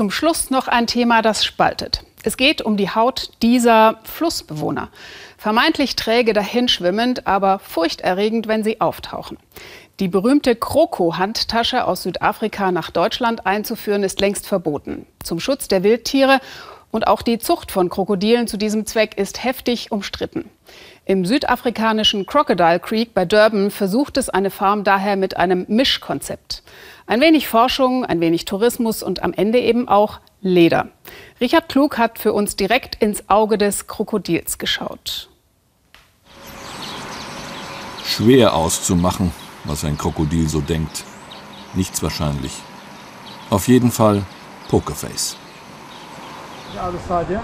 zum Schluss noch ein Thema, das spaltet. Es geht um die Haut dieser Flussbewohner. Vermeintlich träge dahinschwimmend, aber furchterregend, wenn sie auftauchen. Die berühmte Kroko-Handtasche aus Südafrika nach Deutschland einzuführen, ist längst verboten. Zum Schutz der Wildtiere und auch die Zucht von Krokodilen zu diesem Zweck ist heftig umstritten. Im südafrikanischen Crocodile Creek bei Durban versucht es eine Farm daher mit einem Mischkonzept. Ein wenig Forschung, ein wenig Tourismus und am Ende eben auch Leder. Richard Klug hat für uns direkt ins Auge des Krokodils geschaut. Schwer auszumachen, was ein Krokodil so denkt. Nichts wahrscheinlich. Auf jeden Fall Pokerface.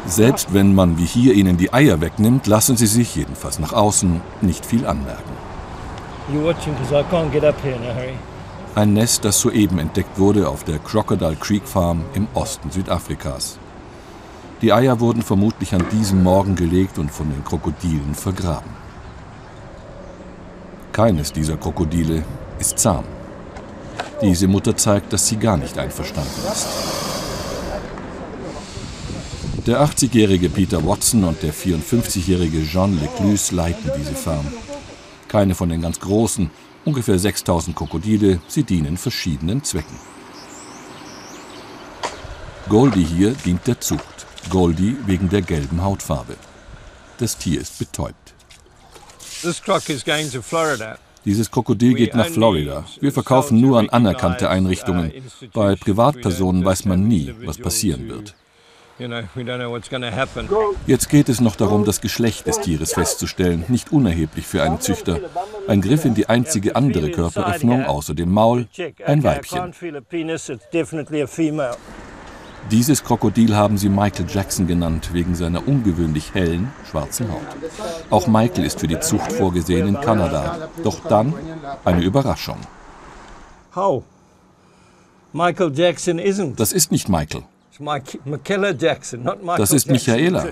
Selbst wenn man wie hier ihnen die Eier wegnimmt, lassen sie sich jedenfalls nach außen nicht viel anmerken. Ein Nest, das soeben entdeckt wurde auf der Crocodile Creek Farm im Osten Südafrikas. Die Eier wurden vermutlich an diesem Morgen gelegt und von den Krokodilen vergraben. Keines dieser Krokodile ist zahm. Diese Mutter zeigt, dass sie gar nicht einverstanden ist. Der 80-jährige Peter Watson und der 54-jährige Jean Lecluse leiten diese Farm. Keine von den ganz großen, ungefähr 6000 Krokodile, sie dienen verschiedenen Zwecken. Goldie hier dient der Zucht. Goldie wegen der gelben Hautfarbe. Das Tier ist betäubt. Dieses Krokodil geht nach Florida. Wir verkaufen nur an anerkannte Einrichtungen. Bei Privatpersonen weiß man nie, was passieren wird. Jetzt geht es noch darum, das Geschlecht des Tieres festzustellen, nicht unerheblich für einen Züchter. Ein Griff in die einzige andere Körperöffnung außer dem Maul, ein Weibchen. Dieses Krokodil haben sie Michael Jackson genannt, wegen seiner ungewöhnlich hellen, schwarzen Haut. Auch Michael ist für die Zucht vorgesehen in Kanada. Doch dann eine Überraschung. Das ist nicht Michael. Das ist Michaela.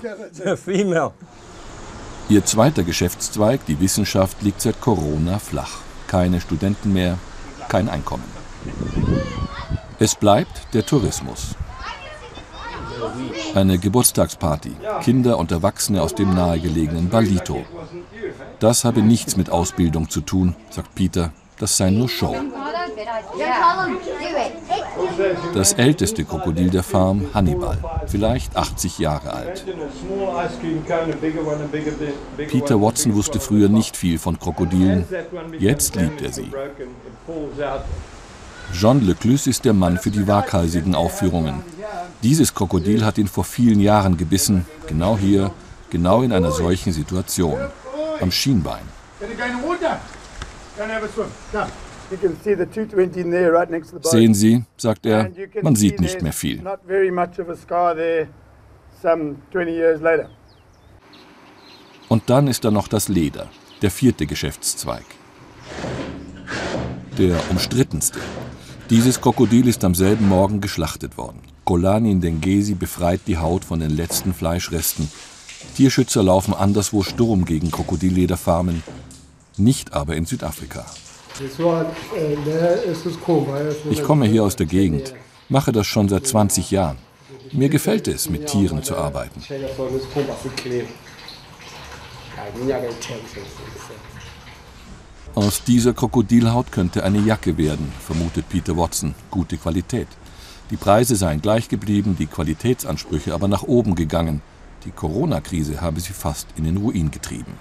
Ihr zweiter Geschäftszweig, die Wissenschaft, liegt seit Corona flach. Keine Studenten mehr, kein Einkommen. Es bleibt der Tourismus. Eine Geburtstagsparty, Kinder und Erwachsene aus dem nahegelegenen Balito. Das habe nichts mit Ausbildung zu tun, sagt Peter, das sei nur Show. Das älteste Krokodil der Farm, Hannibal, vielleicht 80 Jahre alt. Peter Watson wusste früher nicht viel von Krokodilen, jetzt liebt er sie. Jean Leclus ist der Mann für die waghalsigen Aufführungen. Dieses Krokodil hat ihn vor vielen Jahren gebissen, genau hier, genau in einer solchen Situation, am Schienbein. Sehen Sie, sagt er, man sieht nicht mehr viel. Und dann ist da noch das Leder, der vierte Geschäftszweig. Der umstrittenste. Dieses Krokodil ist am selben Morgen geschlachtet worden. Kolani Ndengesi befreit die Haut von den letzten Fleischresten. Tierschützer laufen anderswo Sturm gegen Krokodillederfarmen, nicht aber in Südafrika. Ich komme hier aus der Gegend, mache das schon seit 20 Jahren. Mir gefällt es, mit Tieren zu arbeiten. Aus dieser Krokodilhaut könnte eine Jacke werden, vermutet Peter Watson. Gute Qualität. Die Preise seien gleich geblieben, die Qualitätsansprüche aber nach oben gegangen. Die Corona-Krise habe sie fast in den Ruin getrieben.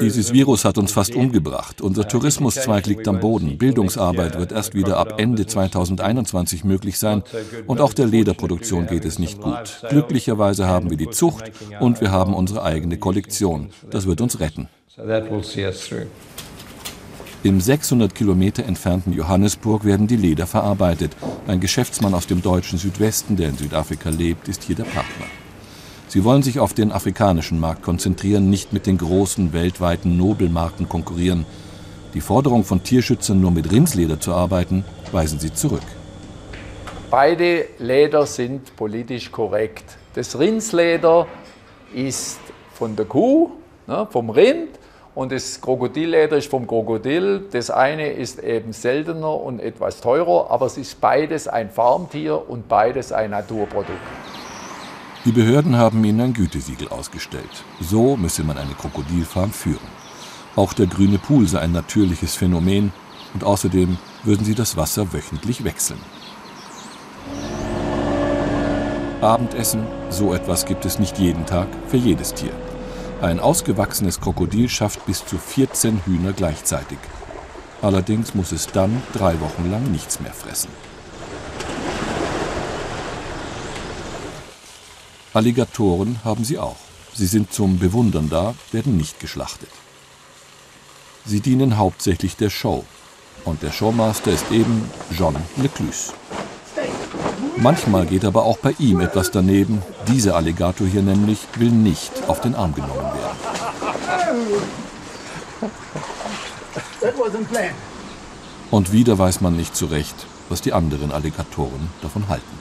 Dieses Virus hat uns fast umgebracht. Unser Tourismuszweig liegt am Boden. Bildungsarbeit wird erst wieder ab Ende 2021 möglich sein. Und auch der Lederproduktion geht es nicht gut. Glücklicherweise haben wir die Zucht und wir haben unsere eigene Kollektion. Das wird uns retten. Im 600 Kilometer entfernten Johannesburg werden die Leder verarbeitet. Ein Geschäftsmann aus dem deutschen Südwesten, der in Südafrika lebt, ist hier der Partner. Sie wollen sich auf den afrikanischen Markt konzentrieren, nicht mit den großen weltweiten Nobelmarken konkurrieren. Die Forderung von Tierschützern, nur mit Rindsleder zu arbeiten, weisen sie zurück. Beide Leder sind politisch korrekt. Das Rindsleder ist von der Kuh, ne, vom Rind, und das Krokodilleder ist vom Krokodil. Das eine ist eben seltener und etwas teurer, aber es ist beides ein Farmtier und beides ein Naturprodukt. Die Behörden haben ihnen ein Gütesiegel ausgestellt. So müsse man eine Krokodilfarm führen. Auch der grüne Pool sei ein natürliches Phänomen und außerdem würden sie das Wasser wöchentlich wechseln. Abendessen, so etwas gibt es nicht jeden Tag für jedes Tier. Ein ausgewachsenes Krokodil schafft bis zu 14 Hühner gleichzeitig. Allerdings muss es dann drei Wochen lang nichts mehr fressen. Alligatoren haben sie auch. Sie sind zum Bewundern da, werden nicht geschlachtet. Sie dienen hauptsächlich der Show. Und der Showmaster ist eben John Lecluse. Manchmal geht aber auch bei ihm etwas daneben. Dieser Alligator hier nämlich will nicht auf den Arm genommen werden. Und wieder weiß man nicht zurecht, was die anderen Alligatoren davon halten.